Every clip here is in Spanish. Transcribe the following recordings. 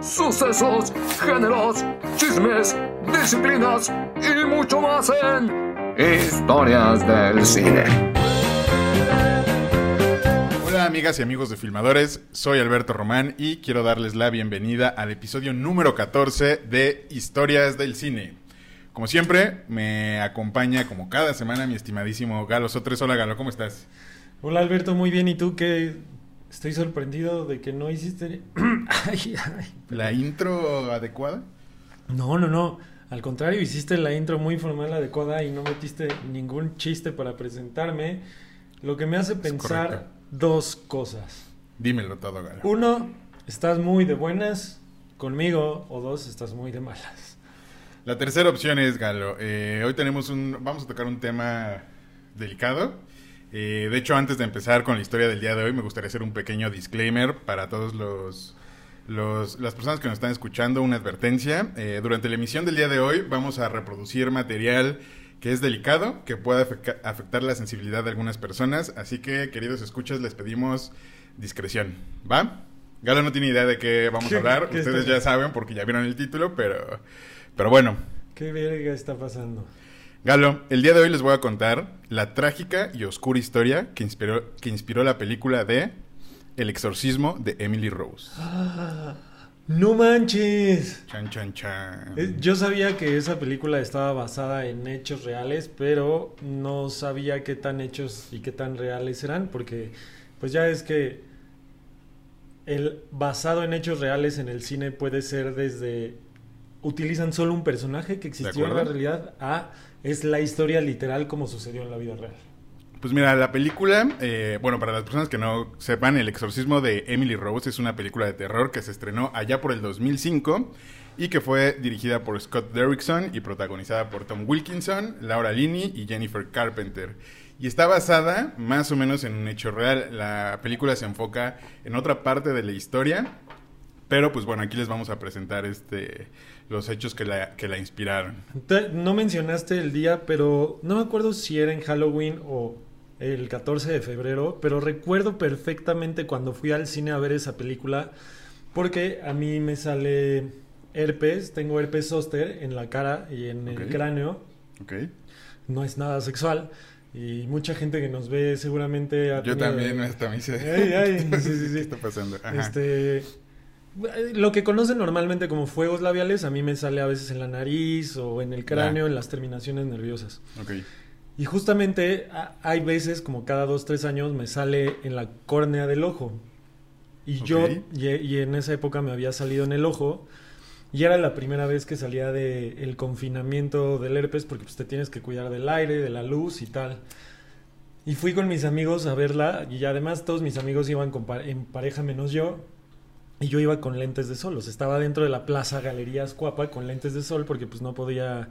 Sucesos, géneros, chismes, disciplinas y mucho más en Historias del Cine. Hola amigas y amigos de Filmadores, soy Alberto Román y quiero darles la bienvenida al episodio número 14 de Historias del Cine. Como siempre, me acompaña como cada semana mi estimadísimo Galo Sotres. Hola Galo, ¿cómo estás? Hola Alberto, muy bien. ¿Y tú qué? Estoy sorprendido de que no hiciste... Ay, ay. ¿La intro adecuada? No, no, no. Al contrario, hiciste la intro muy formal, adecuada y no metiste ningún chiste para presentarme. Lo que me hace pensar dos cosas. Dímelo todo, Galo. Uno, estás muy de buenas conmigo. O dos, estás muy de malas. La tercera opción es, Galo, eh, hoy tenemos un... Vamos a tocar un tema delicado. Eh, de hecho, antes de empezar con la historia del día de hoy, me gustaría hacer un pequeño disclaimer para todos los... los- las personas que nos están escuchando, una advertencia. Eh, durante la emisión del día de hoy vamos a reproducir material que es delicado, que puede afecta- afectar la sensibilidad de algunas personas. Así que, queridos escuchas, les pedimos discreción. ¿Va? Galo no tiene idea de qué vamos ¿Qué- a hablar. Ustedes ya saben porque ya vieron el título, pero, pero bueno. ¿Qué verga está pasando? Galo, el día de hoy les voy a contar la trágica y oscura historia que inspiró, que inspiró la película de El exorcismo de Emily Rose. ¡Ah! ¡No manches! Chan, chan, chan. Eh, Yo sabía que esa película estaba basada en hechos reales, pero no sabía qué tan hechos y qué tan reales eran, porque pues ya es que el basado en hechos reales en el cine puede ser desde utilizan solo un personaje que existió en la realidad a es la historia literal como sucedió en la vida real. Pues mira, la película, eh, bueno, para las personas que no sepan, El exorcismo de Emily Rose es una película de terror que se estrenó allá por el 2005 y que fue dirigida por Scott Derrickson y protagonizada por Tom Wilkinson, Laura Linney y Jennifer Carpenter. Y está basada más o menos en un hecho real. La película se enfoca en otra parte de la historia, pero pues bueno, aquí les vamos a presentar este los hechos que la, que la inspiraron. No mencionaste el día, pero no me acuerdo si era en Halloween o el 14 de febrero, pero recuerdo perfectamente cuando fui al cine a ver esa película, porque a mí me sale herpes, tengo herpes zóster en la cara y en el cráneo, ¿Ok? no es nada sexual. Y mucha gente que nos ve seguramente ha Yo tenido- también, hasta hice... Ay, ay, sí, sí, sí. ¿Qué está pasando? Ajá. Este, lo que conocen normalmente como fuegos labiales, a mí me sale a veces en la nariz o en el cráneo, en las terminaciones nerviosas. Ok. Y justamente a- hay veces, como cada dos, tres años, me sale en la córnea del ojo. Y yo, y, y en esa época me había salido en el ojo. Y era la primera vez que salía del el confinamiento del herpes, porque pues, te tienes que cuidar del aire, de la luz y tal. Y fui con mis amigos a verla, y además todos mis amigos iban con en pareja menos yo. Y yo iba con lentes de sol, o sea, estaba dentro de la plaza Galerías Cuapa con lentes de sol porque pues no podía,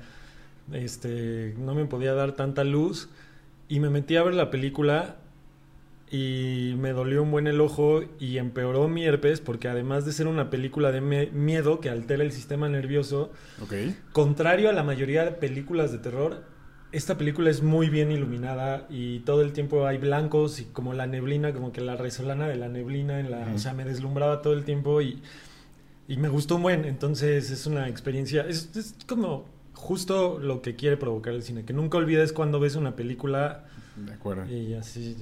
este, no me podía dar tanta luz. Y me metí a ver la película y me dolió un buen el ojo y empeoró mi herpes porque además de ser una película de miedo que altera el sistema nervioso, Ok. contrario a la mayoría de películas de terror, esta película es muy bien iluminada y todo el tiempo hay blancos y como la neblina, como que la resolana de la neblina, en la, o sea, me deslumbraba todo el tiempo y, y me gustó un buen. Entonces es una experiencia, es, es como justo lo que quiere provocar el cine, que nunca olvides cuando ves una película De acuerdo. y así,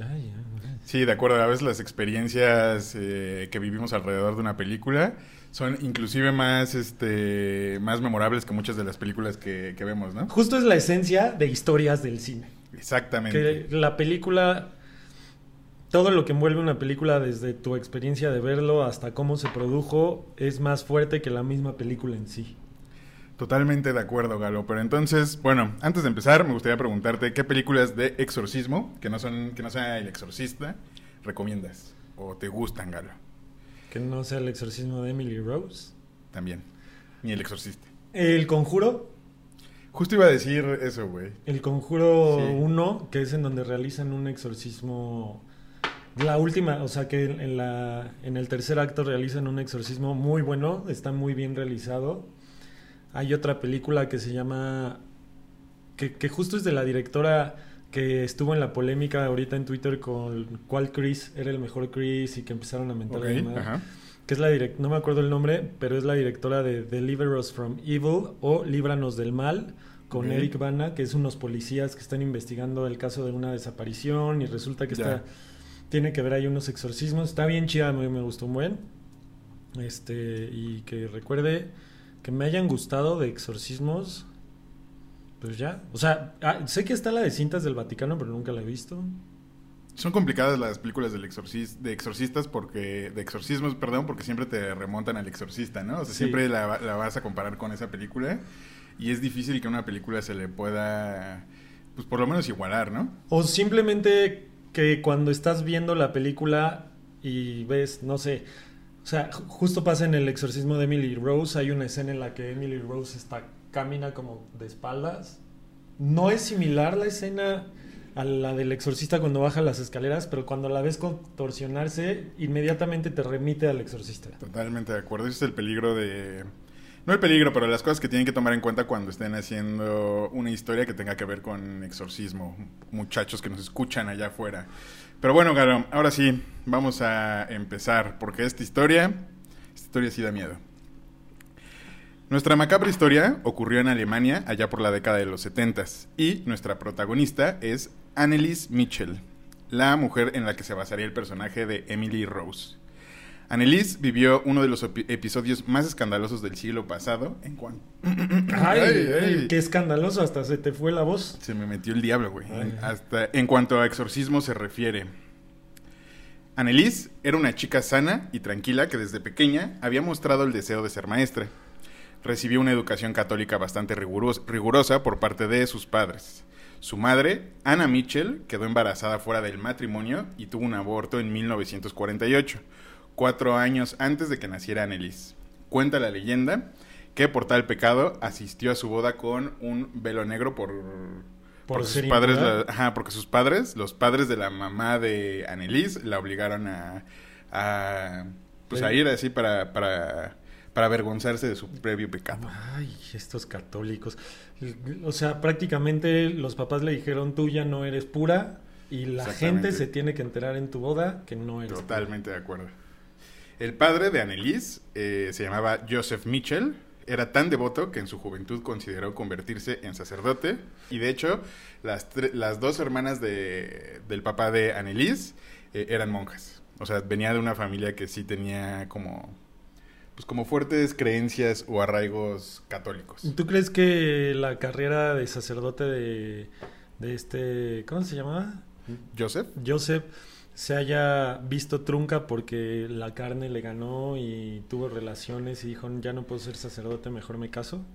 Sí, de acuerdo. A veces las experiencias eh, que vivimos alrededor de una película son inclusive más, este, más memorables que muchas de las películas que, que vemos, ¿no? Justo es la esencia de historias del cine. Exactamente. Que la película, todo lo que envuelve una película, desde tu experiencia de verlo hasta cómo se produjo, es más fuerte que la misma película en sí. Totalmente de acuerdo, Galo. Pero entonces, bueno, antes de empezar, me gustaría preguntarte qué películas de exorcismo, que no son, que no sea el exorcista, recomiendas o te gustan, Galo. Que no sea el exorcismo de Emily Rose. También. Ni el exorcista. El Conjuro, Justo iba a decir eso, güey. el Conjuro Sí. 1, que es en donde realizan un exorcismo. La última, o sea que en, la, en el tercer acto realizan un exorcismo muy bueno, está muy bien realizado. Hay otra película que se llama. que, que justo es de la directora que estuvo en la polémica ahorita en Twitter con cuál Chris era el mejor Chris y que empezaron a mentar Ok, la madre. ajá. que es la direct no me acuerdo el nombre, pero es la directora de Deliver Us from Evil o Líbranos del Mal, con. Eric Bana, que es unos policías que están investigando el caso de una desaparición y resulta que está tiene que ver ahí unos exorcismos. Está bien chida, me, me gustó un buen. Este, y que recuerde que me hayan gustado de exorcismos. Pues ya. O sea, ah, sé que está la de cintas del Vaticano, pero nunca la he visto. Son complicadas las películas del exorcis de exorcistas porque de exorcismos, perdón, porque siempre te remontan al exorcista, ¿no? O sea, Sí. siempre la, la vas a comparar con esa película y es difícil que a una película se le pueda pues por lo menos igualar, ¿no? O simplemente que cuando estás viendo la película y ves, no sé, sea, ju- justo pasa en el exorcismo de Emily Rose, hay una escena en la que Emily Rose está camina como de espaldas. No es similar la escena a la del exorcista cuando baja las escaleras, pero cuando la ves contorsionarse, inmediatamente te remite al exorcista. Totalmente de acuerdo. Ese es el peligro de... No el peligro, pero las cosas que tienen que tomar en cuenta cuando estén haciendo una historia que tenga que ver con exorcismo. Muchachos que nos escuchan allá afuera. Pero bueno, Garo, ahora sí, vamos a empezar, porque esta historia, esta historia sí da miedo. Nuestra macabra historia ocurrió en Alemania allá por la década de los 70 y nuestra protagonista es Annelies Mitchell, la mujer en la que se basaría el personaje de Emily Rose. Annelies vivió uno de los epi- episodios más escandalosos del siglo pasado en cuanto... Ay, Ay, ay. qué escandaloso, hasta se te fue la voz. Se me metió el diablo, güey. Ay. Hasta en cuanto a exorcismo se refiere. Annelies era una chica sana y tranquila que desde pequeña había mostrado el deseo de ser maestra. Recibió una educación católica bastante riguros- rigurosa por parte de sus padres. Su madre, Anna Mitchell, quedó embarazada fuera del matrimonio y tuvo un aborto en 1948, cuatro años antes de que naciera Annelies. Cuenta la leyenda que por tal pecado asistió a su boda con un velo negro por Por sus padres, la- ajá, porque sus padres, los padres de la mamá de Annelies, la obligaron a, a pues a ir así para, para, para avergonzarse de su previo pecado. Ay, estos católicos. O sea, prácticamente los papás le dijeron, tú ya no eres pura y la gente se tiene que enterar en tu boda que no eres Totalmente de acuerdo. El padre de Annelies eh, se llamaba Joseph Mitchell. Era tan devoto que en su juventud consideró convertirse en sacerdote. Y de hecho, las, las dos hermanas de- del papá de Annelies eh, eran monjas. O sea, venía de una familia que sí tenía como, pues como fuertes creencias o arraigos católicos. ¿Tú crees que la carrera de sacerdote de, de este, ¿cómo se llamaba? Joseph. Joseph se haya visto trunca porque la carne le ganó y tuvo relaciones y dijo, ya no puedo ser sacerdote, mejor me caso?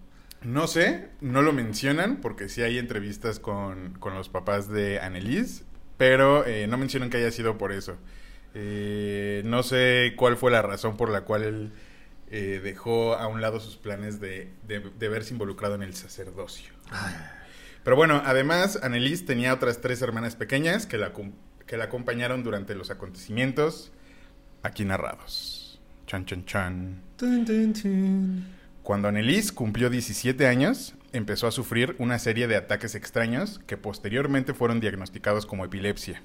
No sé, no lo mencionan porque sí hay entrevistas con, con los papás de Annelies, pero eh, no mencionan que haya sido por eso. Eh, no sé cuál fue la razón por la cual él eh, dejó a un lado sus planes de, de, de verse involucrado en el sacerdocio. Pero bueno, además, Annelies tenía otras tres hermanas pequeñas que la, que la acompañaron durante los acontecimientos aquí narrados. Chan, chan, chan. Cuando Annelies cumplió 17 años, empezó a sufrir una serie de ataques extraños que posteriormente fueron diagnosticados como epilepsia.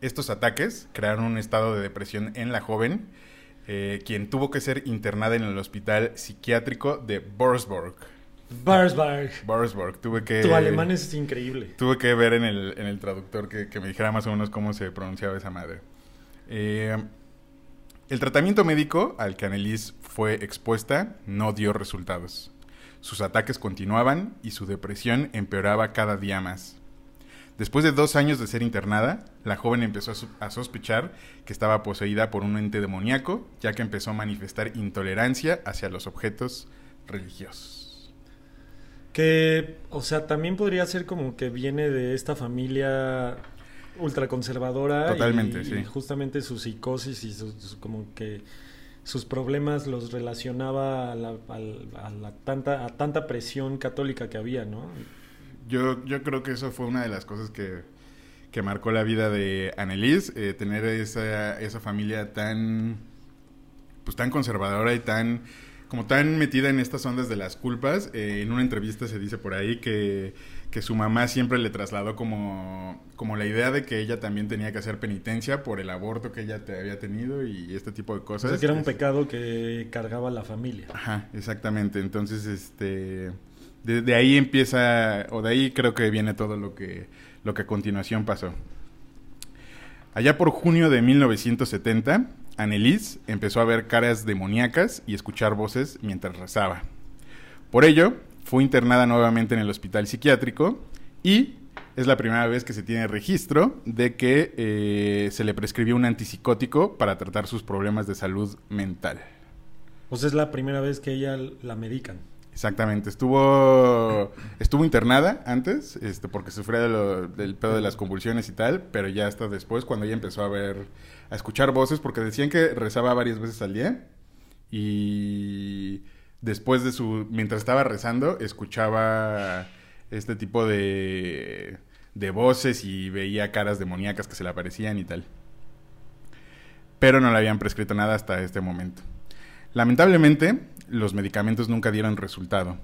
Estos ataques crearon un estado de depresión en la joven, eh, quien tuvo que ser internada en el hospital psiquiátrico de Borsborg. Barsberg. Borsborg, tuve que... Tu alemán es increíble. Tuve que ver en el, en el traductor que, que me dijera más o menos cómo se pronunciaba esa madre. Eh, el tratamiento médico al que Annelies fue expuesta no dio resultados. Sus ataques continuaban y su depresión empeoraba cada día más. Después de dos años de ser internada, la joven empezó a, a sospechar que estaba poseída por un ente demoníaco, ya que empezó a manifestar intolerancia hacia los objetos religiosos. Que, o sea, también podría ser como que viene de esta familia ultraconservadora. Totalmente, y, sí. y justamente su psicosis y su, su- como que sus problemas los relacionaba a, la, al- a la tanta, a tanta presión católica que había, ¿no? Yo, yo creo que eso fue una de las cosas que, que marcó la vida de Annelies, eh, tener esa, esa familia tan, pues tan conservadora y tan como tan metida en estas ondas de las culpas, eh, en una entrevista se dice por ahí que, que su mamá siempre le trasladó como, como la idea de que ella también tenía que hacer penitencia por el aborto que ella te había tenido y este tipo de O cosas. sea, que era un pecado que cargaba la familia. Ajá, exactamente. Entonces, este, de, de ahí empieza, o de ahí creo que viene todo lo que, lo que a continuación pasó. Allá por junio de 1970, Annelise empezó a ver caras demoníacas y escuchar voces mientras rezaba. Por ello, fue internada nuevamente en el hospital psiquiátrico y es la primera vez que se tiene registro de que eh, se le prescribió un antipsicótico para tratar sus problemas de salud mental. O sea, es la primera vez que ella la medican. Exactamente, estuvo estuvo internada antes, este, porque sufría de lo- del pedo de las convulsiones y tal, pero ya hasta después cuando ella empezó a ver, a escuchar voces, porque decían que rezaba varias veces al día y después de su, mientras estaba rezando, escuchaba este tipo de de voces y veía caras demoníacas que se le aparecían y tal. Pero no le habían prescrito nada hasta este momento. Lamentablemente, los medicamentos nunca dieron resultado.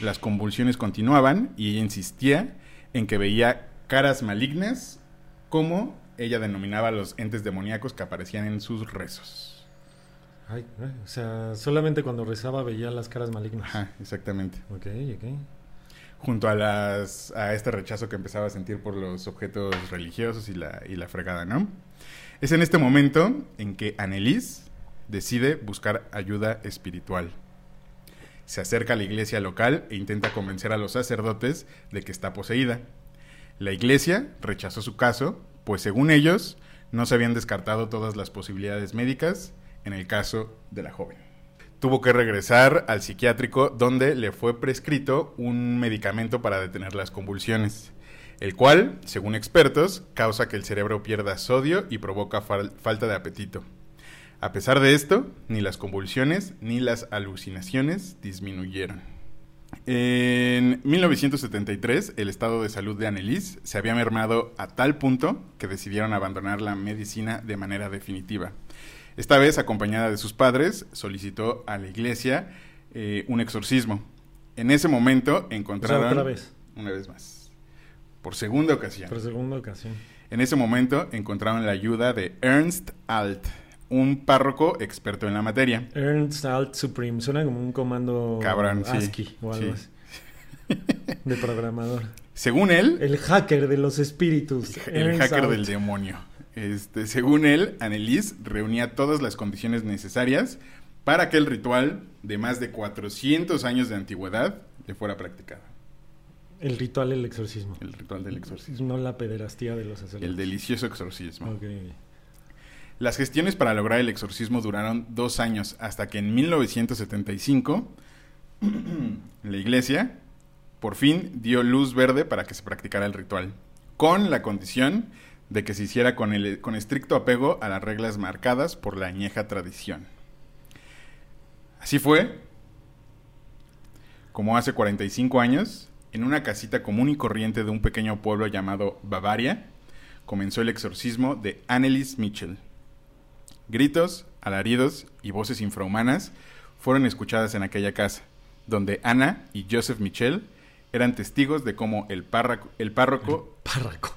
Las convulsiones continuaban y ella insistía en que veía caras malignas, como ella denominaba a los entes demoníacos que aparecían en sus rezos. Ay, o sea, solamente cuando rezaba veía las caras malignas. Ajá, exactamente. Ok, ok. Junto a las a este rechazo que empezaba a sentir por los objetos religiosos y la, y la fregada, ¿no? Es en este momento en que Annelise decide buscar ayuda espiritual. Se acerca a la iglesia local e intenta convencer a los sacerdotes de que está poseída. La iglesia rechazó su caso, pues según ellos no se habían descartado todas las posibilidades médicas en el caso de la joven. Tuvo que regresar al psiquiátrico donde le fue prescrito un medicamento para detener las convulsiones, el cual, según expertos, causa que el cerebro pierda sodio y provoca fal- falta de apetito. A pesar de esto, ni las convulsiones ni las alucinaciones disminuyeron. En 1973, el estado de salud de Annelise se había mermado a tal punto que decidieron abandonar la medicina de manera definitiva. Esta vez, acompañada de sus padres, solicitó a la iglesia eh, un exorcismo. En ese momento O sea, encontraron... otra vez. Una vez más. Por segunda ocasión. Por segunda ocasión. En ese momento encontraron la ayuda de Ernst Alt, un párroco experto en la materia. Ernst Alt Supreme. Suena como un comando Cabrón, sí. ASCII o algo Sí. así. De programador. Según él, El hacker de los espíritus. el Ernst hacker Alt. del demonio. Este, según él, Annelise reunía todas las condiciones necesarias para que el ritual de más de 400 años de antigüedad le fuera practicado. El ritual del exorcismo. El ritual del exorcismo. No la pederastía de los sacerdotes. El delicioso exorcismo. Ok. Las gestiones para lograr el exorcismo duraron dos años, hasta que en 1975 la iglesia por fin dio luz verde para que se practicara el ritual, con la condición de que se hiciera con, el, con estricto apego a las reglas marcadas por la añeja tradición. Así fue, como hace 45 años, en una casita común y corriente de un pequeño pueblo llamado Bavaria, comenzó el exorcismo de Annelies Mitchell. Gritos, alaridos y voces infrahumanas fueron escuchadas en aquella casa, donde Ana y Joseph Mitchell eran testigos de cómo el párroco, el párroco,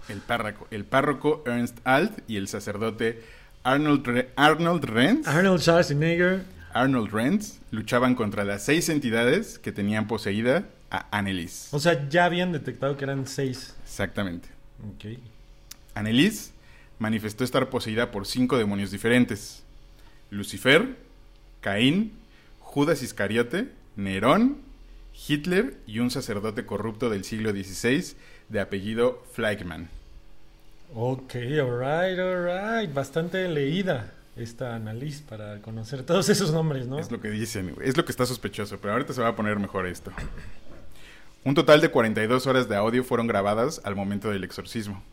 el párroco, el párroco Ernst Alt y el sacerdote Arnold, Re- Arnold Renz, Arnold Schwarzenegger. Arnold Renz luchaban contra las seis entidades que tenían poseída a Annelies. O sea, ya habían detectado que eran seis. Exactamente. Ok. Annelies manifestó estar poseída por cinco demonios diferentes: Lucifer, Caín, Judas Iscariote, Nerón, Hitler y un sacerdote corrupto del siglo XVI de apellido Fleischmann. Ok, alright, alright. Bastante leída esta análisis para conocer todos esos nombres, ¿no? Es lo que dicen, es lo que está sospechoso, pero ahorita se va a poner mejor esto. Un total de 42 horas de audio fueron grabadas al momento del exorcismo.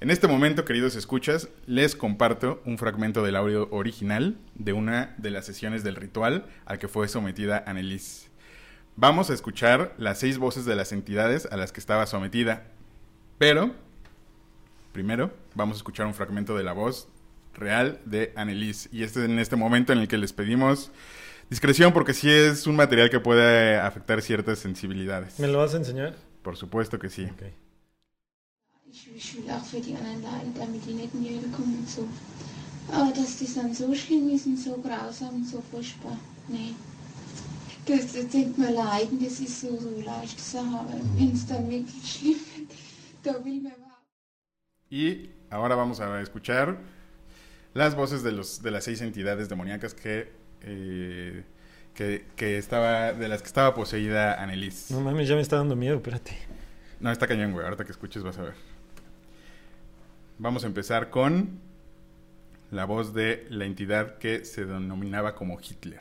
En este momento, queridos escuchas, les comparto un fragmento del audio original de una de las sesiones del ritual al que fue sometida Annelise. Vamos a escuchar las seis voces de las entidades a las que estaba sometida, pero primero vamos a escuchar un fragmento de la voz real de Annelise. Y este es en este momento en el que les pedimos Discreción porque sí es un material que puede afectar ciertas sensibilidades. ¿Me lo vas a enseñar? Por supuesto que sí. Ok. Ich, ich will auch für die anderen leiden, damit die nicht Hölle kommen und so. Aber dass die dann so schlimm ist und so grausam und so furchtbar, nee. Das, das denkt man leiden, das ist so, so leichte Sache, aber wenn es dann wirklich schlimm wird, da will man überhaupt Y ahora vamos a escuchar las voces de, los, de las seis entidades demoníacas que, eh, que, que estaba, de las que estaba poseída Annelies. No mames, ya me está dando miedo, espérate. No, está cañón, güey. Ahorita que escuches vas a ver. Vamos a empezar con la voz de la entidad que se denominaba como Hitler.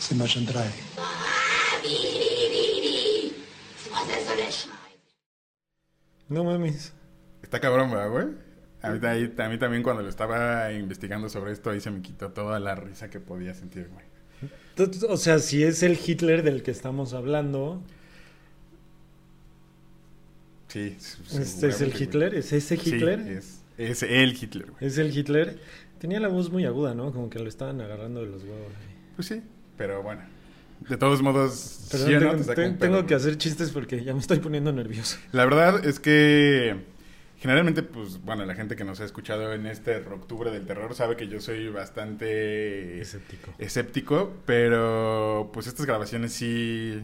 Sind wir schon drei. No mames. Está cabrón, ¿verdad, güey? A mí, ahí- a mí también cuando lo estaba investigando sobre esto, ahí se me quitó toda la risa que podía sentir, güey. O sea, si es el Hitler del que estamos hablando, Sí. ¿este es el Hitler? ¿Es ese Sí, Hitler? es, es el Hitler, güey. ¿Es el Hitler? Tenía la voz muy aguda, ¿no? Como que lo estaban agarrando de los huevos. Pues sí, pero bueno. De todos modos, Perdón, sí no, tengo, te que hacer chistes porque ya me estoy poniendo nervioso. La verdad es que generalmente, pues, bueno, la gente que nos ha escuchado en este octubre del terror sabe que yo soy bastante Escéptico. escéptico, pero pues estas grabaciones sí,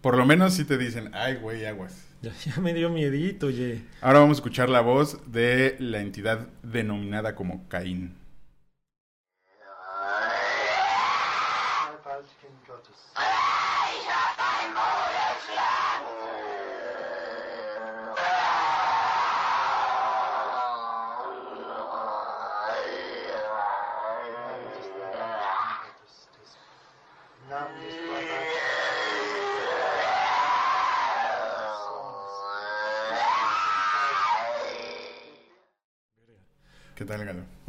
por lo menos sí te dicen, ay, güey, aguas. Ya, ya me dio miedito, oye. Ahora vamos a escuchar la voz de la entidad denominada como Caín.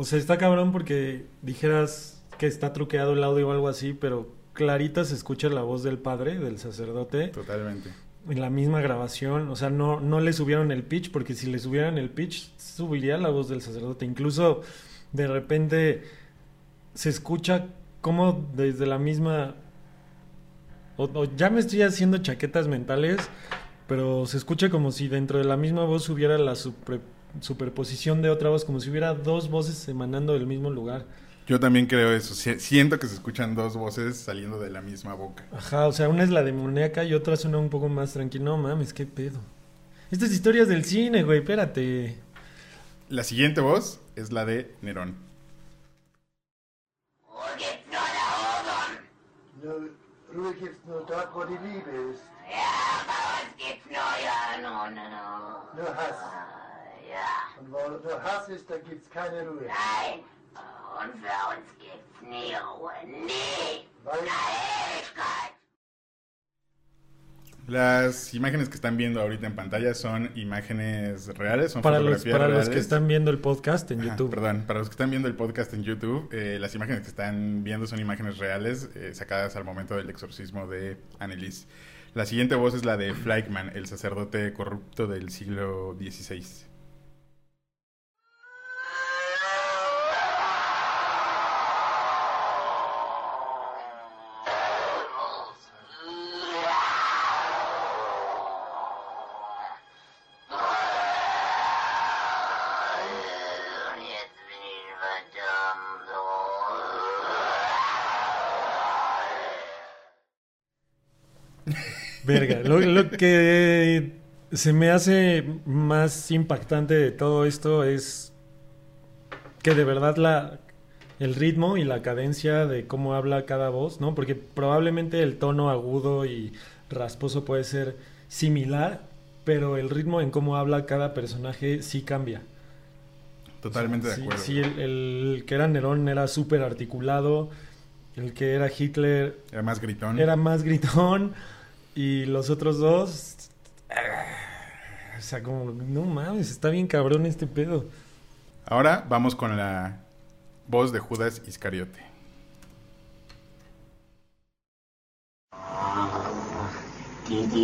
O sea, está cabrón porque dijeras que está truqueado el audio o algo así, pero clarita se escucha la voz del padre, del sacerdote, Totalmente. en la misma grabación. O sea, no, no le subieron el pitch, porque si le subieran el pitch, subiría la voz del sacerdote. Incluso de repente se escucha como desde la misma... O, o ya me estoy haciendo chaquetas mentales, pero se escucha como si dentro de la misma voz hubiera la supre- superposición de otra voz, como si hubiera dos voces emanando del mismo lugar. Yo también creo eso. Si- Siento que se escuchan dos voces saliendo de la misma boca. Ajá, o sea, una es la demoníaca y otra suena un poco más tranquila. No mames, qué pedo. Estas historias del cine, güey, espérate. La siguiente voz es la de Nerón. Ja, Und wo Hass ist, da gibt's keine Ruhe. nein. Und für uns gibt's nie Ruhe. Nie. Weil. Las imágenes que están viendo ahorita en pantalla son imágenes reales, son Para los, fotografías para los reales. que están viendo el podcast en YouTube. perdón, para los que están viendo el podcast en YouTube, eh, las imágenes que están viendo son imágenes reales eh, sacadas al momento del exorcismo de Annelies. La siguiente voz es la de Fleischmann, el sacerdote corrupto del siglo XVI. Verga, lo, lo que se me hace más impactante de todo esto es que de verdad la el ritmo y la cadencia de cómo habla cada voz, ¿no? Porque probablemente el tono agudo y rasposo puede ser similar, pero el ritmo en cómo habla cada personaje sí cambia. Totalmente de Sí, acuerdo. Sí, el, el que era Nerón era súper articulado, el que era Hitler Era más gritón. era más gritón y los otros dos. O sea, como, no mames, está bien cabrón este pedo. Ahora vamos con la voz de Judas Iscariote. Die,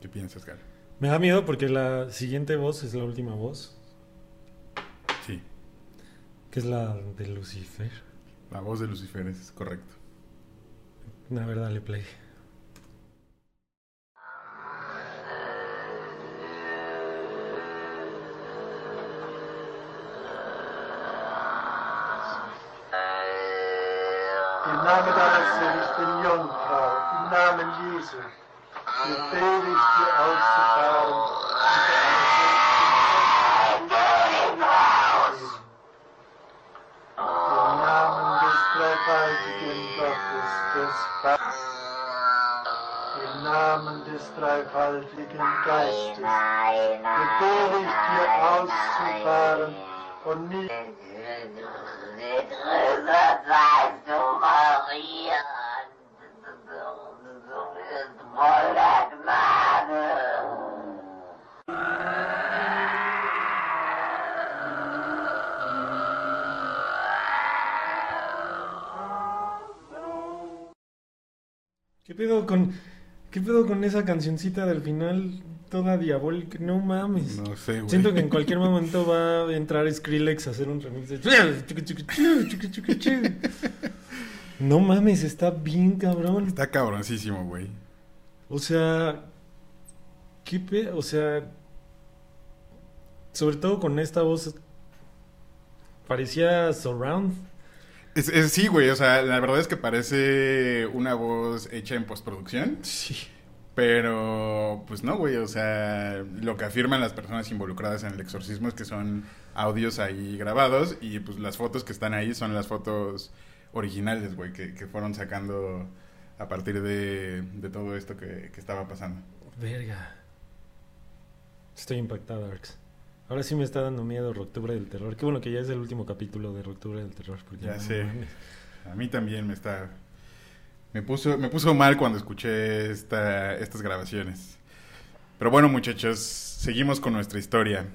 ¿Qué piensas, Galo? Me da miedo porque la siguiente voz es la última voz, Sí, que es la de Lucifer. la voz de Lucifer es correcto. A ver, dale play. Pedo con qué pedo con esa cancioncita del final toda diabólica? No mames. No sé, güey. Siento que en cualquier momento va a entrar Skrillex a hacer un remix de No mames, está bien cabrón. Está cabroncísimo, güey. O sea, qué pe... o sea, sobre todo con esta voz parecía surround. Es, es- sí, güey, o sea, la verdad es que parece una voz hecha en postproducción, Sí. pero pues no, güey, o sea, lo que afirman las personas involucradas en el exorcismo es que son audios ahí grabados y pues las fotos que están ahí son las fotos originales, güey, que, que fueron sacando a partir de, de todo esto que, que estaba pasando. Verga. Estoy impactado, Arx. Ahora sí me está dando miedo Roctubre del Terror. Qué bueno que ya es el último capítulo de Roctubre del Terror. Ya no sé. mames. A mí también me está... Me puso, me puso mal cuando escuché esta, estas grabaciones. Pero bueno, muchachos, seguimos con nuestra historia.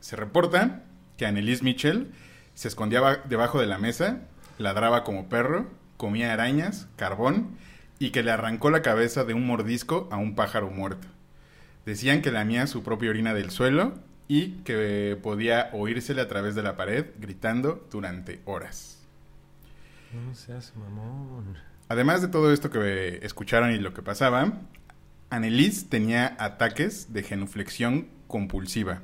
Se reporta que Annelise Mitchell se escondía ba- debajo de la mesa, ladraba como perro, comía arañas, carbón y que le arrancó la cabeza de un mordisco a un pájaro muerto. Decían que lamía su propia orina del suelo y que podía oírsele a través de la pared gritando durante horas. No seas mamón. Además de todo esto que escucharon y lo que pasaba, Annelise tenía ataques de genuflexión compulsiva.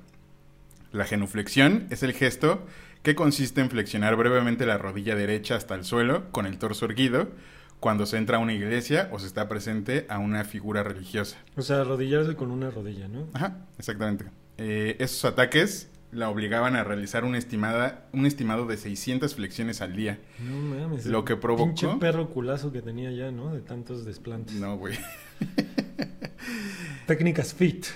La genuflexión es el gesto que consiste en flexionar brevemente la rodilla derecha hasta el suelo con el torso erguido cuando se entra a una iglesia o se está presente a una figura religiosa. O sea, arrodillarse con una rodilla, ¿no? Ajá, exactamente. Eh, esos ataques la obligaban a realizar una estimada, un estimado de 600 flexiones al día. No mames. Lo que provocó- Pinche perro culazo que tenía ya, ¿no? De tantos desplantes. No, güey. Técnicas fit.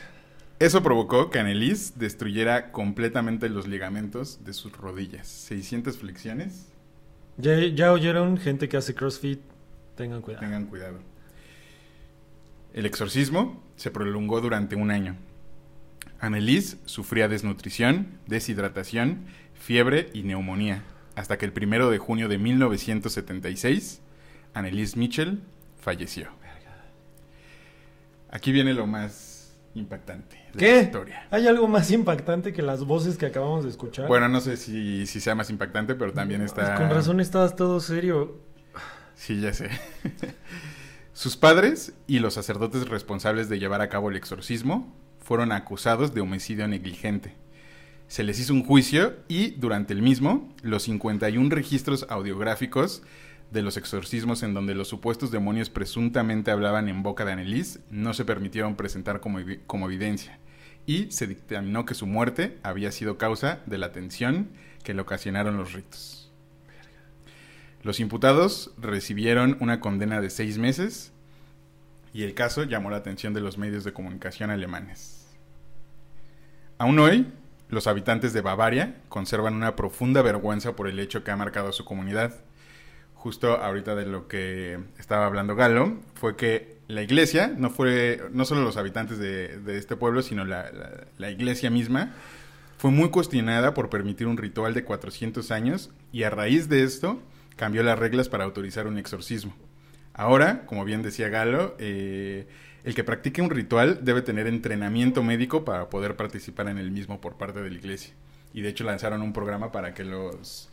Eso provocó que Annelise destruyera completamente los ligamentos de sus rodillas. 600 flexiones, Ya, ya oyeron gente que hace CrossFit. Tengan cuidado. tengan cuidado. El exorcismo se prolongó durante un año. Annelise sufría desnutrición, deshidratación, fiebre y neumonía, hasta que el primero de junio de 1976, Annelise Mitchell falleció. Aquí viene lo más impactante de la ¿Qué? historia. ¿Hay algo más impactante que las voces que acabamos de escuchar? Bueno, no sé si, si sea más impactante, pero también está... Con razón estabas todo serio. Sí, ya sé. Sus padres y los sacerdotes responsables de llevar a cabo el exorcismo fueron acusados de homicidio negligente. Se les hizo un juicio y, durante el mismo, los 51 registros audiográficos de los exorcismos en donde los supuestos demonios presuntamente hablaban en boca de Annelise no se permitieron presentar como, como evidencia y se dictaminó que su muerte había sido causa de la tensión que le ocasionaron los ritos. Los imputados recibieron una condena de seis meses y el caso llamó la atención de los medios de comunicación alemanes. Aún hoy, los habitantes de Bavaria conservan una profunda vergüenza por el hecho que ha marcado a su comunidad, justo ahorita de lo que estaba hablando Galo, fue que la iglesia, no fue, no solo los habitantes de, este pueblo, sino la iglesia misma, fue muy cuestionada por permitir un ritual de 400 años y a raíz de esto cambió las reglas para autorizar un exorcismo. Ahora, como bien decía Galo, eh, el que practique un ritual debe tener entrenamiento médico para poder participar en el mismo por parte de la iglesia. Y de hecho lanzaron un programa para que los,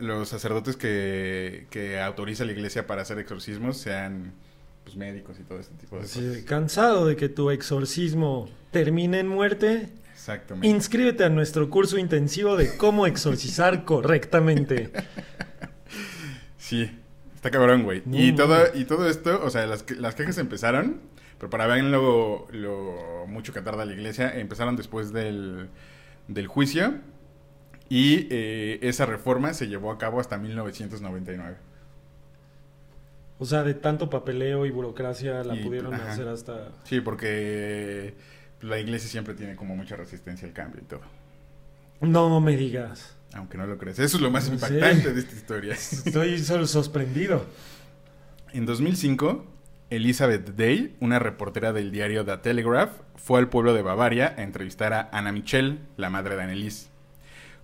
los sacerdotes que, que autoriza la iglesia para hacer exorcismos sean pues, médicos y todo este tipo de cosas. cansado de que tu exorcismo termine en muerte, Exactamente. inscríbete a nuestro curso intensivo de cómo exorcizar correctamente. Sí, está cabrón, güey. No, y, todo, y todo esto, o sea, las, las quejas empezaron, pero para ver lo, lo mucho que tarda la iglesia, empezaron después del, del juicio y eh, esa reforma se llevó a cabo hasta 1999. O sea, de tanto papeleo y burocracia la Y- pudieron ajá. hacer hasta... Sí, porque la iglesia siempre tiene como mucha resistencia al cambio y todo. No me digas. Aunque no lo creas. Eso es lo más ¿En impactante de esta historia. Estoy solo sorprendido. En 2005, Elizabeth Day, una reportera del diario The Telegraph, fue al pueblo de Bavaria a entrevistar a Anna Michel, la madre de Annelies,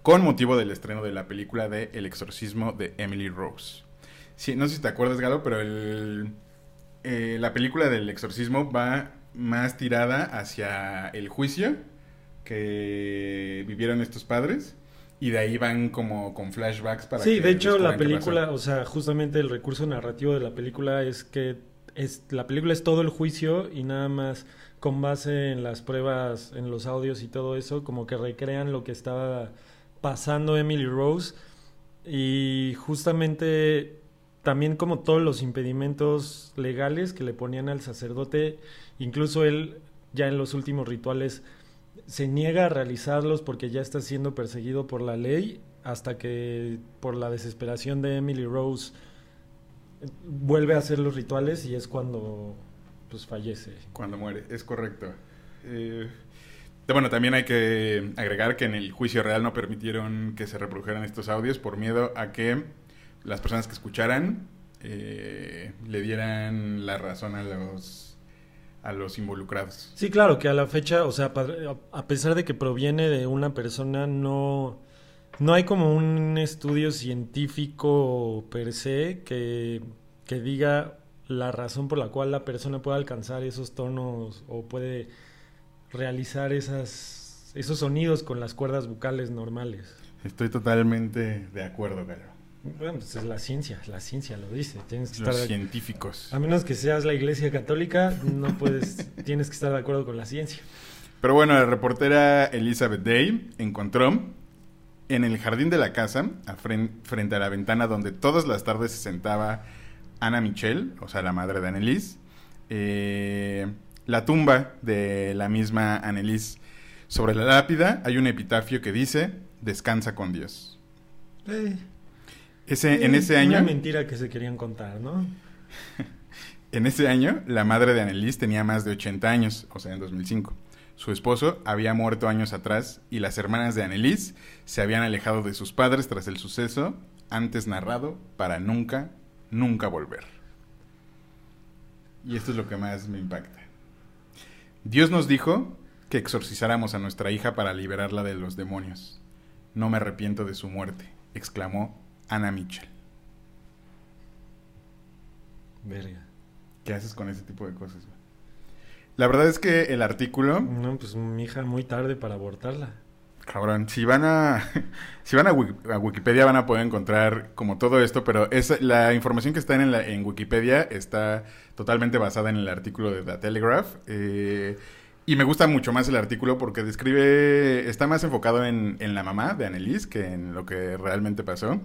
con motivo del estreno de la película de El exorcismo de Emily Rose. Sí, no sé si te acuerdas, Galo, pero el, eh, la película del exorcismo va más tirada hacia el juicio que vivieron estos padres y de ahí van como con flashbacks para Sí, que de hecho la película, o sea, justamente el recurso narrativo de la película es que es la película es todo el juicio y nada más con base en las pruebas, en los audios y todo eso, como que recrean lo que estaba pasando Emily Rose. Y justamente también como todos los impedimentos legales que le ponían al sacerdote, incluso él ya en los últimos rituales se niega a realizarlos porque ya está siendo perseguido por la ley hasta que por la desesperación de Emily Rose eh, vuelve a hacer los rituales y es cuando pues fallece. Cuando muere, es correcto. Eh, bueno, también hay que agregar que en el juicio real no permitieron que se reprodujeran estos audios por miedo a que las personas que escucharan eh, le dieran la razón a los a los involucrados. Sí, claro, que a la fecha, o sea, a pesar de que proviene de una persona, no, no hay como un estudio científico per se que, que diga la razón por la cual la persona puede alcanzar esos tonos o puede realizar esas, esos sonidos con las cuerdas bucales normales. Estoy totalmente de acuerdo, Galo. Bueno, pues es la ciencia, la ciencia lo dice. Tienes que Los estar, científicos. a menos que seas la iglesia católica, no puedes, tienes que estar de acuerdo con la ciencia. Pero bueno, la reportera Elizabeth Day encontró en el jardín de la casa, a fren- frente a la ventana donde todas las tardes se sentaba Ana Michel, o sea, la madre de Annelies, eh, la tumba de la misma Annelies. Sobre la lápida hay un epitafio que dice, descansa con Dios. Eh, Ese, en ese año... Una mentira que se querían contar, ¿no? En ese año, la madre de Annelies tenía más de 80 años, o sea, en 2005. Su esposo había muerto años atrás y las hermanas de Annelies se habían alejado de sus padres tras el suceso antes narrado para nunca, nunca volver. Y esto es lo que más me impacta. Dios nos dijo que exorcizáramos a nuestra hija para liberarla de los demonios. No me arrepiento de su muerte, exclamó Ana Mitchell. Verga. ¿Qué haces con ese tipo de cosas? güey? La verdad es que el artículo, No, pues mi hija muy tarde para abortarla. cabrón, si van a si van a, Wik- a Wikipedia van a poder encontrar como todo esto, pero es la información que está en, la- en Wikipedia está totalmente basada en el artículo de The Telegraph. eh, y me gusta mucho más el artículo porque describe, está más enfocado en, en la mamá de Annelies que en lo que realmente pasó.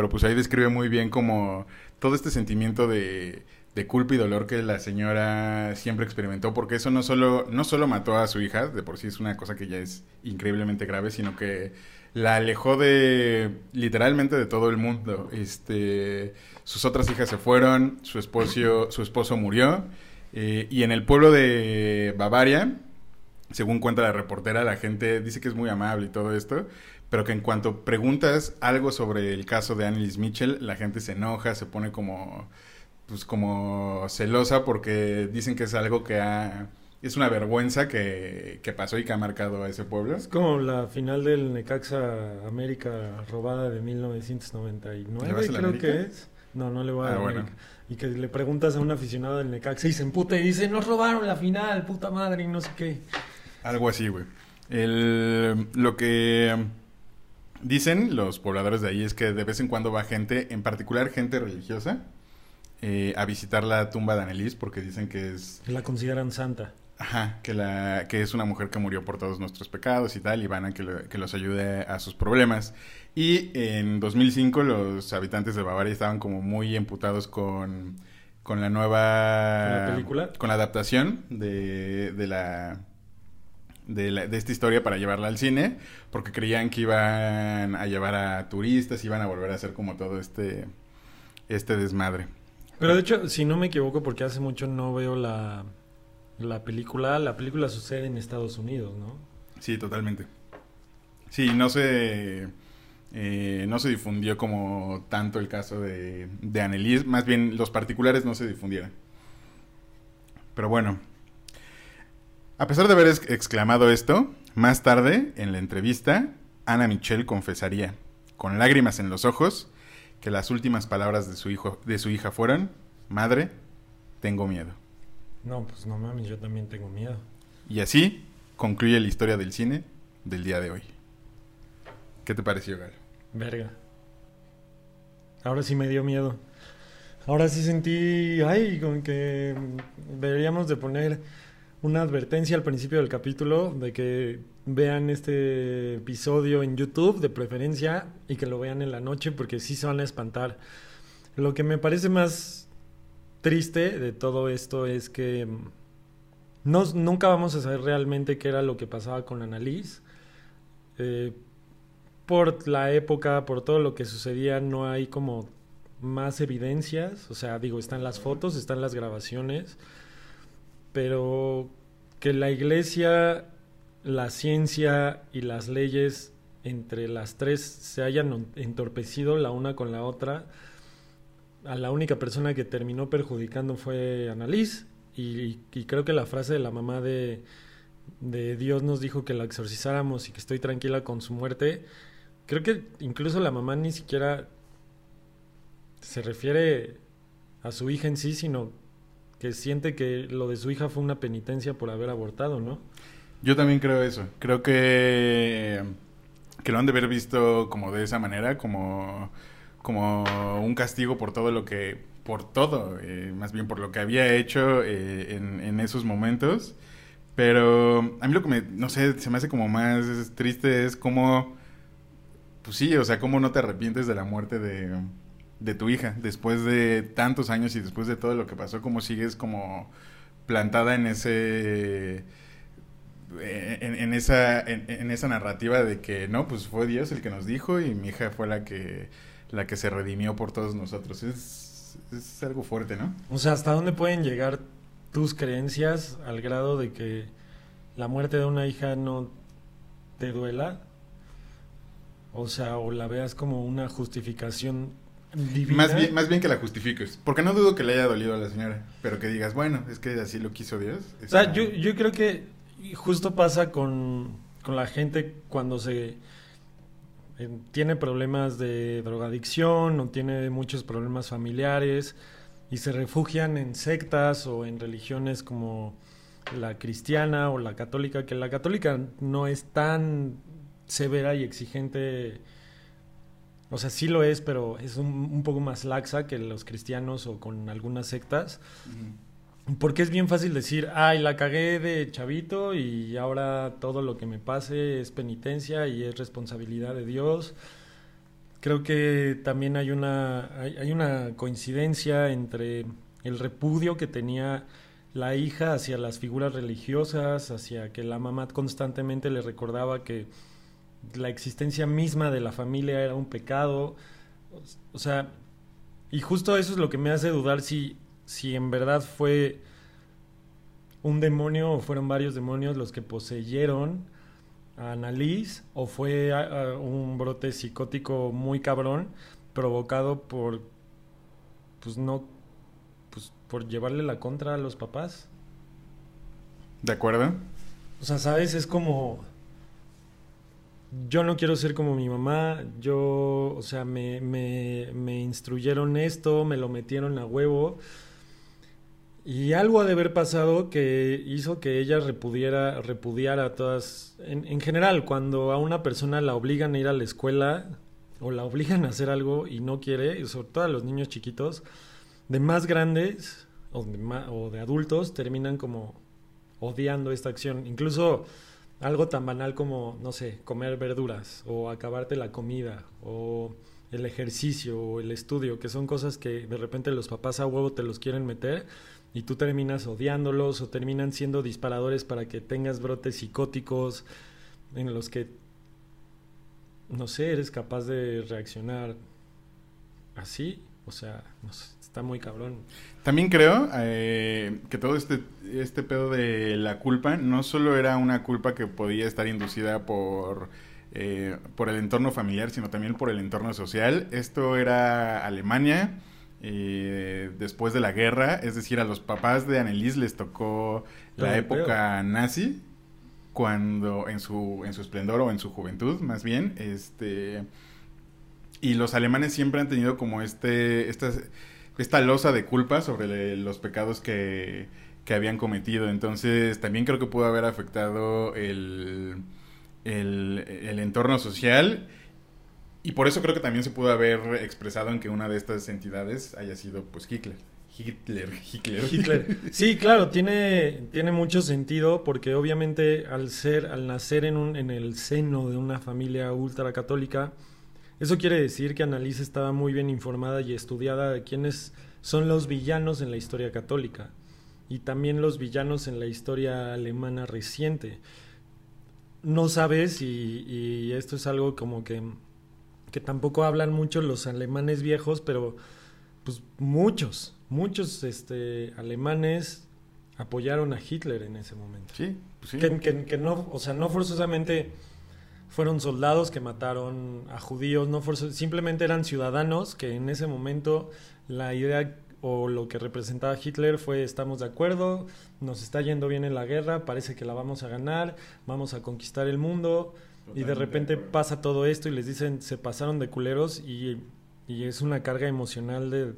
Pero pues ahí describe muy bien como todo este sentimiento de, de culpa y dolor que la señora siempre experimentó, porque eso no solo, no solo mató a su hija, de por sí es una cosa que ya es increíblemente grave, sino que la alejó de literalmente de todo el mundo. Este, sus otras hijas se fueron, su esposo, su esposo murió, eh, y en el pueblo de Bavaria, según cuenta la reportera, la gente dice que es muy amable y todo esto, pero que en cuanto preguntas algo sobre el caso de Annelies Mitchell, la gente se enoja, se pone como, pues como celosa porque dicen que es algo que ha, es una vergüenza que, que pasó y que ha marcado a ese pueblo. Es como la final del Necaxa América robada de 1999, ¿Le vas a la creo América? que es. No, no le voy a Ah, la bueno. América. Y que le preguntas a un aficionado del Necaxa y se emputa y dice, nos robaron la final, puta madre, y no sé qué. Algo así, güey. El, lo que dicen los pobladores de ahí es que de vez en cuando va gente, en particular gente religiosa, eh, a visitar la tumba de Annelies porque dicen que es La consideran santa. Ajá, que, la, que es una mujer que murió por todos nuestros pecados y tal, y van a que, lo- que los ayude a sus problemas. Y en 2005 los habitantes de Bavaria estaban como muy emputados con, con la nueva... ¿Con la película? Con la adaptación de, de la... De, la- de esta historia para llevarla al cine, porque creían que iban a llevar a turistas, iban a volver a hacer como todo este, este desmadre. Pero de hecho, si no me equivoco, porque hace mucho no veo la, la película, la película sucede en Estados Unidos, ¿no? Sí, totalmente. Sí, no se, eh, no se difundió como tanto el caso de, de Annelies, más bien los particulares no se difundieron. Pero bueno, a pesar de haber ex- exclamado esto, más tarde, en la entrevista, Ana Michelle confesaría, con lágrimas en los ojos, que las últimas palabras de su, hijo, de su hija fueron, Madre, tengo miedo. No, pues no mames, yo también tengo miedo. Y así concluye la historia del cine del día de hoy. ¿Qué te pareció, Gal? Verga. Ahora sí me dio miedo. Ahora sí sentí, ay, con que deberíamos de poner una advertencia al principio del capítulo de que vean este episodio en YouTube de preferencia y que lo vean en la noche porque sí se van a espantar. Lo que me parece más triste de todo esto es que mm, no, nunca vamos a saber realmente qué era lo que pasaba con Annalise. Eh, por la época, por todo lo que sucedía, no hay como más evidencias. O sea, digo, están las fotos, están las grabaciones, pero que la iglesia, la ciencia y las leyes entre las tres se hayan entorpecido la una con la otra, a la única persona que terminó perjudicando fue Annalise. Y, y creo que la frase de la mamá de, de Dios nos dijo que la exorcizáramos y que estoy tranquila con su muerte. Creo que incluso la mamá ni siquiera se refiere a su hija en sí, sino que siente que lo de su hija fue una penitencia por haber abortado, ¿no? Yo también creo eso. Creo que, que lo han de haber visto como de esa manera, como, como un castigo por todo lo que, por todo, eh, más bien por lo que había hecho eh, en, en esos momentos. Pero a mí lo que me, no sé, se me hace como más triste es como, pues sí, o sea, cómo no te arrepientes de la muerte de, de tu hija después de tantos años y después de todo lo que pasó, cómo sigues como plantada en ese en, en esa en esa narrativa de que no pues fue Dios el que nos dijo y mi hija fue la que la que se redimió por todos nosotros es, es algo fuerte no O sea, ¿hasta dónde pueden llegar tus creencias al grado de que la muerte de una hija no te duela? O sea, o la veas como una justificación divina. más bien más bien que la justifiques porque no dudo que le haya dolido a la señora pero que digas bueno es que así lo quiso Dios O sea, yo, yo creo que justo pasa con, con la gente cuando se eh, tiene problemas de drogadicción o tiene muchos problemas familiares y se refugian en sectas o en religiones como la cristiana o la católica, que la católica no es tan severa y exigente, o sea, sí lo es, pero es un, un poco más laxa que los cristianos o con algunas sectas. Porque es bien fácil decir, ay, la cagué de chavito y ahora todo lo que me pase es penitencia y es responsabilidad de Dios. Creo que también hay una, hay, hay una coincidencia entre el repudio que tenía la hija hacia las figuras religiosas, hacia que la mamá constantemente le recordaba que la existencia misma de la familia era un pecado. O sea, y justo eso es lo que me hace dudar si, si en verdad fue un demonio o fueron varios demonios los que poseyeron a Annalise o fue a- a un brote psicótico muy cabrón provocado por pues no pues por llevarle la contra a los papás. ¿De acuerdo? O sea, ¿sabes? Es como yo no quiero ser como mi mamá, yo, o sea, me, me, me instruyeron esto, me lo metieron a huevo. Y algo ha de haber pasado que hizo que ella repudiera, repudiara a todas. En, en general, cuando a una persona la obligan a ir a la escuela o la obligan a hacer algo y no quiere, sobre todo a los niños chiquitos, de más grandes o de, o de adultos terminan como odiando esta acción. Incluso algo tan banal como, no sé, comer verduras o acabarte la comida o el ejercicio o el estudio, que son cosas que de repente los papás a huevo te los quieren meter y tú terminas odiándolos o terminan siendo disparadores para que tengas brotes psicóticos en los que, no sé, eres capaz de reaccionar así. O sea, no sé, está muy cabrón. También creo eh, que todo este, este pedo de la culpa no solo era una culpa que podía estar inducida por, eh, por el entorno familiar, sino también por el entorno social. Esto era Alemania eh, después de la guerra, es decir, a los papás de Annelies les tocó la época nazi, cuando en su, en su esplendor o en su juventud, más bien, este... Y los alemanes siempre han tenido como este, esta, esta losa de culpa sobre los pecados que, que habían cometido. Entonces, también creo que pudo haber afectado el, el, el entorno social. Y por eso creo que también se pudo haber expresado en que una de estas entidades haya sido, pues, Hitler. Hitler, Hitler. Sí, claro, tiene, tiene mucho sentido porque obviamente al ser, al nacer en un, en el seno de una familia ultracatólica, eso quiere decir que Annalise estaba muy bien informada y estudiada de quiénes son los villanos en la historia católica y también los villanos en la historia alemana reciente. No sabes, y, y esto es algo como que, que tampoco hablan mucho los alemanes viejos, pero pues muchos, muchos este, alemanes apoyaron a Hitler en ese momento. Sí, pues sí. Que, que- que no, o sea, no forzosamente fueron soldados que mataron a judíos, no simplemente eran ciudadanos que en ese momento la idea o lo que representaba Hitler fue estamos de acuerdo, nos está yendo bien en la guerra, parece que la vamos a ganar, vamos a conquistar el mundo y de repente de pasa todo esto y les dicen se pasaron de culeros y, y es una carga emocional de,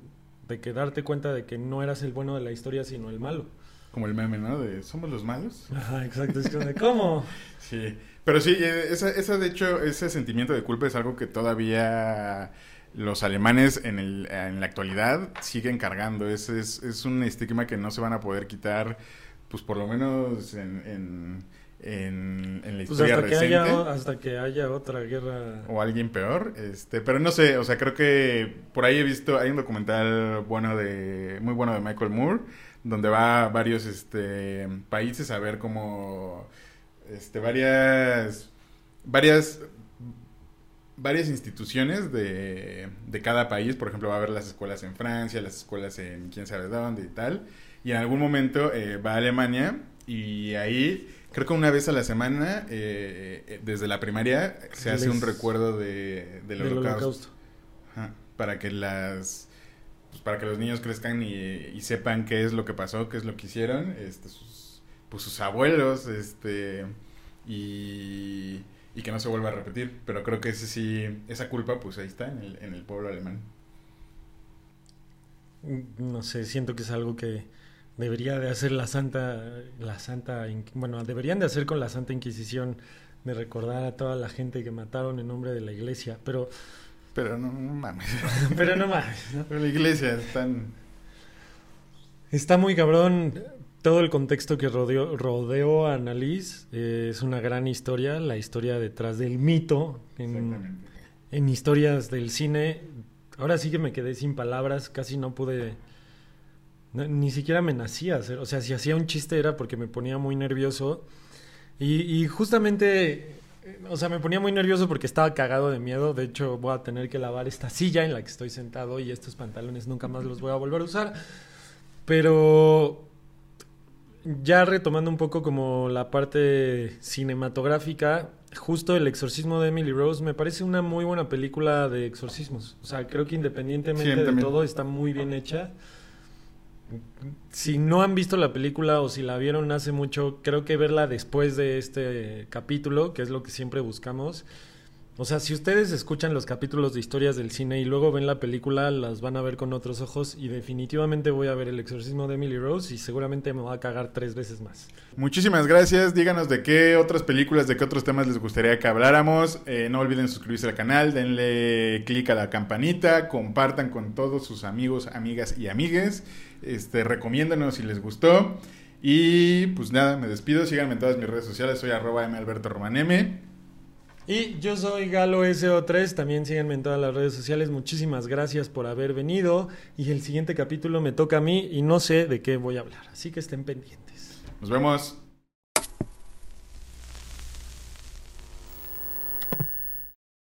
de que darte cuenta de que no eras el bueno de la historia sino el malo. Como el meme, ¿no? De ¿somos los malos? Ajá, exacto, es como ¿cómo? Sí, pero sí, eh, esa, esa, de hecho, ese sentimiento de culpa es algo que todavía los alemanes en, el, en la actualidad siguen cargando. Es, es, es un estigma que no se van a poder quitar, pues por lo menos en, en, en, en la Pues historia hasta que, haya, hasta que haya otra guerra. O alguien peor, este, pero no sé, o sea, creo que por ahí he visto, hay un documental bueno de, muy bueno de Michael Moore, donde va a varios, este, países a ver cómo, este, varias, varias, varias instituciones de, de cada país, por ejemplo, va a ver las escuelas en Francia, las escuelas en quién sabe dónde y tal, y en algún momento eh, va a Alemania y ahí creo que una vez a la semana eh, eh, desde la primaria se hace un recuerdo de, del, del holocausto, holocausto. Ajá, para que las pues, para que los niños crezcan y, y sepan qué es lo que pasó qué es lo que hicieron este sus pues sus abuelos este y y que no se vuelva a repetir pero creo que ese sí esa culpa pues ahí está en el, en el pueblo alemán No sé, siento que es algo que debería de hacer la Santa, la Santa, bueno, deberían de hacer con la Santa Inquisición de recordar a toda la gente que mataron en nombre de la iglesia, pero, pero no, no mames pero no. ¿no? pero la iglesia es tan Está muy cabrón todo el contexto que rodeó, rodeó a Annalise. eh, es una gran historia, la historia detrás del mito. En, historias del cine. Ahora sí que me quedé sin palabras, casi no pude. no- ni siquiera me nacía hacer. O sea, si hacía un chiste era porque me ponía muy nervioso. Y, y justamente. eh, O sea, me ponía muy nervioso porque estaba cagado de miedo. De hecho, voy a tener que lavar esta silla en la que estoy sentado y estos pantalones nunca más los voy a volver a usar. Pero ya retomando un poco como la parte cinematográfica, justo El exorcismo de Emily Rose me parece una muy buena película de exorcismos. O sea, creo que independientemente Sí, de todo está muy bien hecha. Si no han visto la película o si la vieron hace mucho, creo que verla después de este capítulo, que es lo que siempre buscamos. O sea, si ustedes escuchan los capítulos de historias del cine y luego ven la película, las van a ver con otros ojos y definitivamente voy a ver El exorcismo de Emily Rose y seguramente me va a cagar tres veces más. Muchísimas gracias. Díganos de qué otras películas, de qué otros temas les gustaría que habláramos. Eh, no olviden suscribirse al canal, denle click a la campanita, compartan con todos sus amigos, amigas y amigues. Este, recomiéndanos si les gustó. Y pues nada, me despido. Síganme en todas mis redes sociales. Soy arroba Alberto Roman M. Y yo soy Galo SO3, también síganme en todas las redes sociales. Muchísimas gracias por haber venido. Y el siguiente capítulo me toca a mí y no sé de qué voy a hablar, así que estén pendientes. Nos vemos.